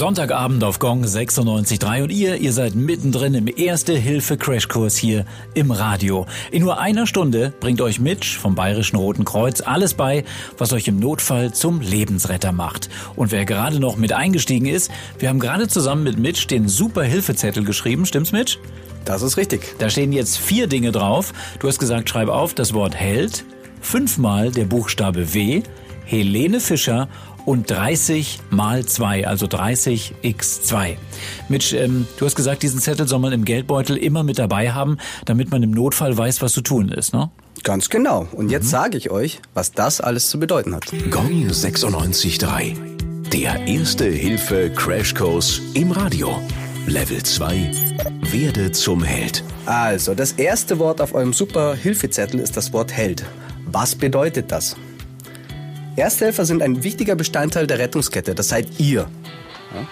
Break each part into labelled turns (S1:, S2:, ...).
S1: Sonntagabend auf Gong 96.3 und ihr, ihr seid mittendrin im Erste-Hilfe-Crashkurs hier im Radio. In nur einer Stunde bringt euch Mitch vom Bayerischen Roten Kreuz alles bei, was euch im Notfall zum Lebensretter macht. Und wer gerade noch mit eingestiegen ist, wir haben gerade zusammen mit Mitch den Super-Hilfezettel geschrieben, stimmt's Mitch?
S2: Das ist richtig.
S1: Da stehen jetzt vier Dinge drauf. Du hast gesagt, schreib auf das Wort Held, fünfmal der Buchstabe W, Helene Fischer und 30 mal 2, also 30 x 2. Mitch, ähm, du hast gesagt, diesen Zettel soll man im Geldbeutel immer mit dabei haben, damit man im Notfall weiß, was zu tun ist, ne?
S2: Ganz genau. Und jetzt sage ich euch, was das alles zu bedeuten hat.
S3: Gong 96.3. Der erste Hilfe Crashkurs im Radio. Level 2. Werde zum Held.
S2: Also, das erste Wort auf eurem Super-Hilfezettel ist das Wort Held. Was bedeutet das? Ersthelfer sind ein wichtiger Bestandteil der Rettungskette, das seid ihr. Ja?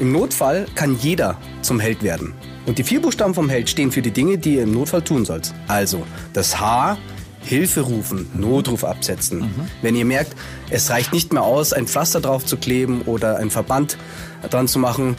S2: Im Notfall kann jeder zum Held werden. Und die vier Buchstaben vom Held stehen für die Dinge, die ihr im Notfall tun sollt. Also das H, Hilfe rufen, Notruf absetzen. Mhm. Wenn ihr merkt, es reicht nicht mehr aus, ein Pflaster drauf zu kleben oder ein Verband dran zu machen,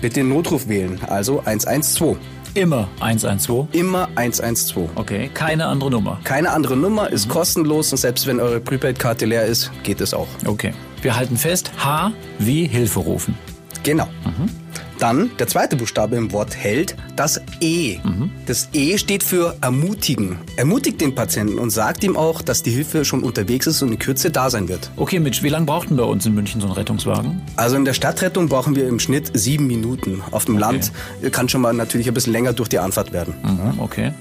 S2: bitte den Notruf wählen. Also 112.
S1: Immer 112?
S2: Immer 112.
S1: Okay, keine andere Nummer.
S2: Keine andere Nummer, ist mhm. kostenlos und selbst wenn eure Prepaid-Karte leer ist, geht es auch.
S1: Okay. Wir halten fest, H wie Hilfe rufen.
S2: Genau. Mhm. Dann der zweite Buchstabe im Wort Held, das E. Mhm. Das E steht für ermutigen. Ermutigt den Patienten und sagt ihm auch, dass die Hilfe schon unterwegs ist und in Kürze da sein wird.
S1: Okay, Mitch, wie lange brauchten bei uns in München so ein Rettungswagen?
S2: Also in der Stadtrettung brauchen wir im Schnitt sieben Minuten. Auf dem okay. Land kann schon mal natürlich ein bisschen länger durch die Anfahrt werden.
S1: Mhm, okay.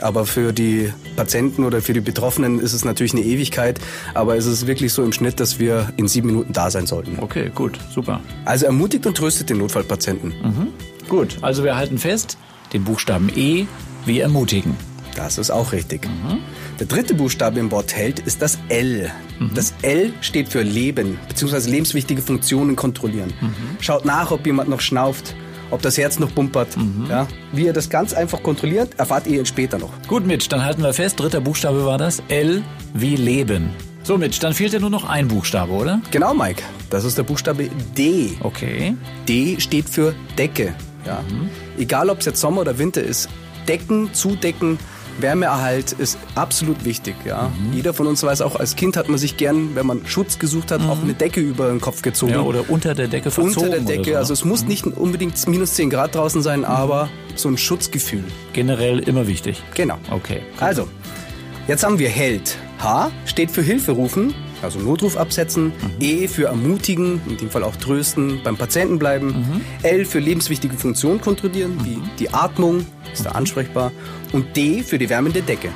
S2: Aber für die Patienten oder für die Betroffenen ist es natürlich eine Ewigkeit. Aber es ist wirklich so im Schnitt, dass wir in sieben Minuten da sein sollten.
S1: Okay, gut, super.
S2: Also ermutigt und tröstet den Notfallpatienten.
S1: Mhm. Gut, also wir halten fest, den Buchstaben E wie ermutigen.
S2: Das ist auch richtig. Mhm. Der dritte Buchstabe im Wort Held ist das L. Mhm. Das L steht für Leben, beziehungsweise lebenswichtige Funktionen kontrollieren. Mhm. Schaut nach, ob jemand noch schnauft, ob das Herz noch pumpert. Mhm. Ja. Wie ihr das ganz einfach kontrolliert, erfahrt ihr später noch.
S1: Gut, Mitch, dann halten wir fest, dritter Buchstabe war das. L wie Leben. So, Mitch, dann fehlt ja nur noch ein Buchstabe, oder?
S2: Genau, Mike. Das ist der Buchstabe D.
S1: Okay.
S2: D steht für Decke. Ja. Mhm. Egal, ob es jetzt Sommer oder Winter ist, decken, zudecken, Wärmeerhalt ist absolut wichtig. Ja. Mhm. Jeder von uns weiß auch, als Kind hat man sich gern, wenn man Schutz gesucht hat, mhm. auch eine Decke über den Kopf gezogen. Ja,
S1: oder unter der Decke verzogen.
S2: Unter der Decke. So, also es muss mhm. nicht unbedingt minus 10 Grad draußen sein, mhm. aber so ein Schutzgefühl.
S1: Generell immer wichtig.
S2: Genau.
S1: Okay.
S2: Also, jetzt haben wir Held. H steht für Hilfe rufen also Notruf absetzen, mhm. E für ermutigen, in dem Fall auch trösten, beim Patienten bleiben, mhm. L für lebenswichtige Funktionen kontrollieren, mhm. wie die Atmung, ist da ansprechbar, und D für die wärmende Decke.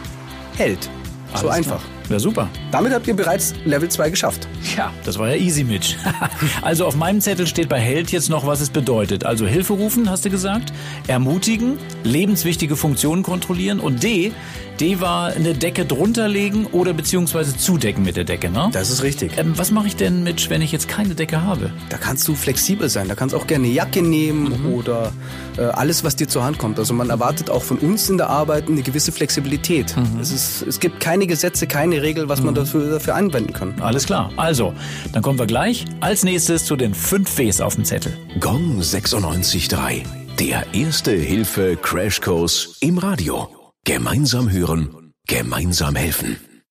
S2: Hält. Alles so einfach. Klar.
S1: Ja, super.
S2: Damit habt ihr bereits Level 2 geschafft.
S1: Ja, das war ja easy, Mitch. also auf meinem Zettel steht bei Held jetzt noch, was es bedeutet. Also Hilfe rufen, hast du gesagt, ermutigen, lebenswichtige Funktionen kontrollieren und D, D war eine Decke drunter legen oder beziehungsweise zudecken mit der Decke, ne?
S2: Das ist richtig.
S1: Ähm, was mache ich denn, Mitch, wenn ich jetzt keine Decke habe?
S2: Da kannst du flexibel sein. Da kannst du auch gerne eine Jacke nehmen mhm. oder äh, alles, was dir zur Hand kommt. Also man erwartet auch von uns in der Arbeit eine gewisse Flexibilität. Mhm. Es, ist, es gibt keine Gesetze, keine Regel, was mhm. man dafür, dafür anwenden kann.
S1: Alles klar. Also, dann kommen wir gleich als nächstes zu den fünf Ws auf dem Zettel.
S3: Gong 96.3. Der erste Hilfe Crashkurs im Radio. Gemeinsam hören, gemeinsam helfen.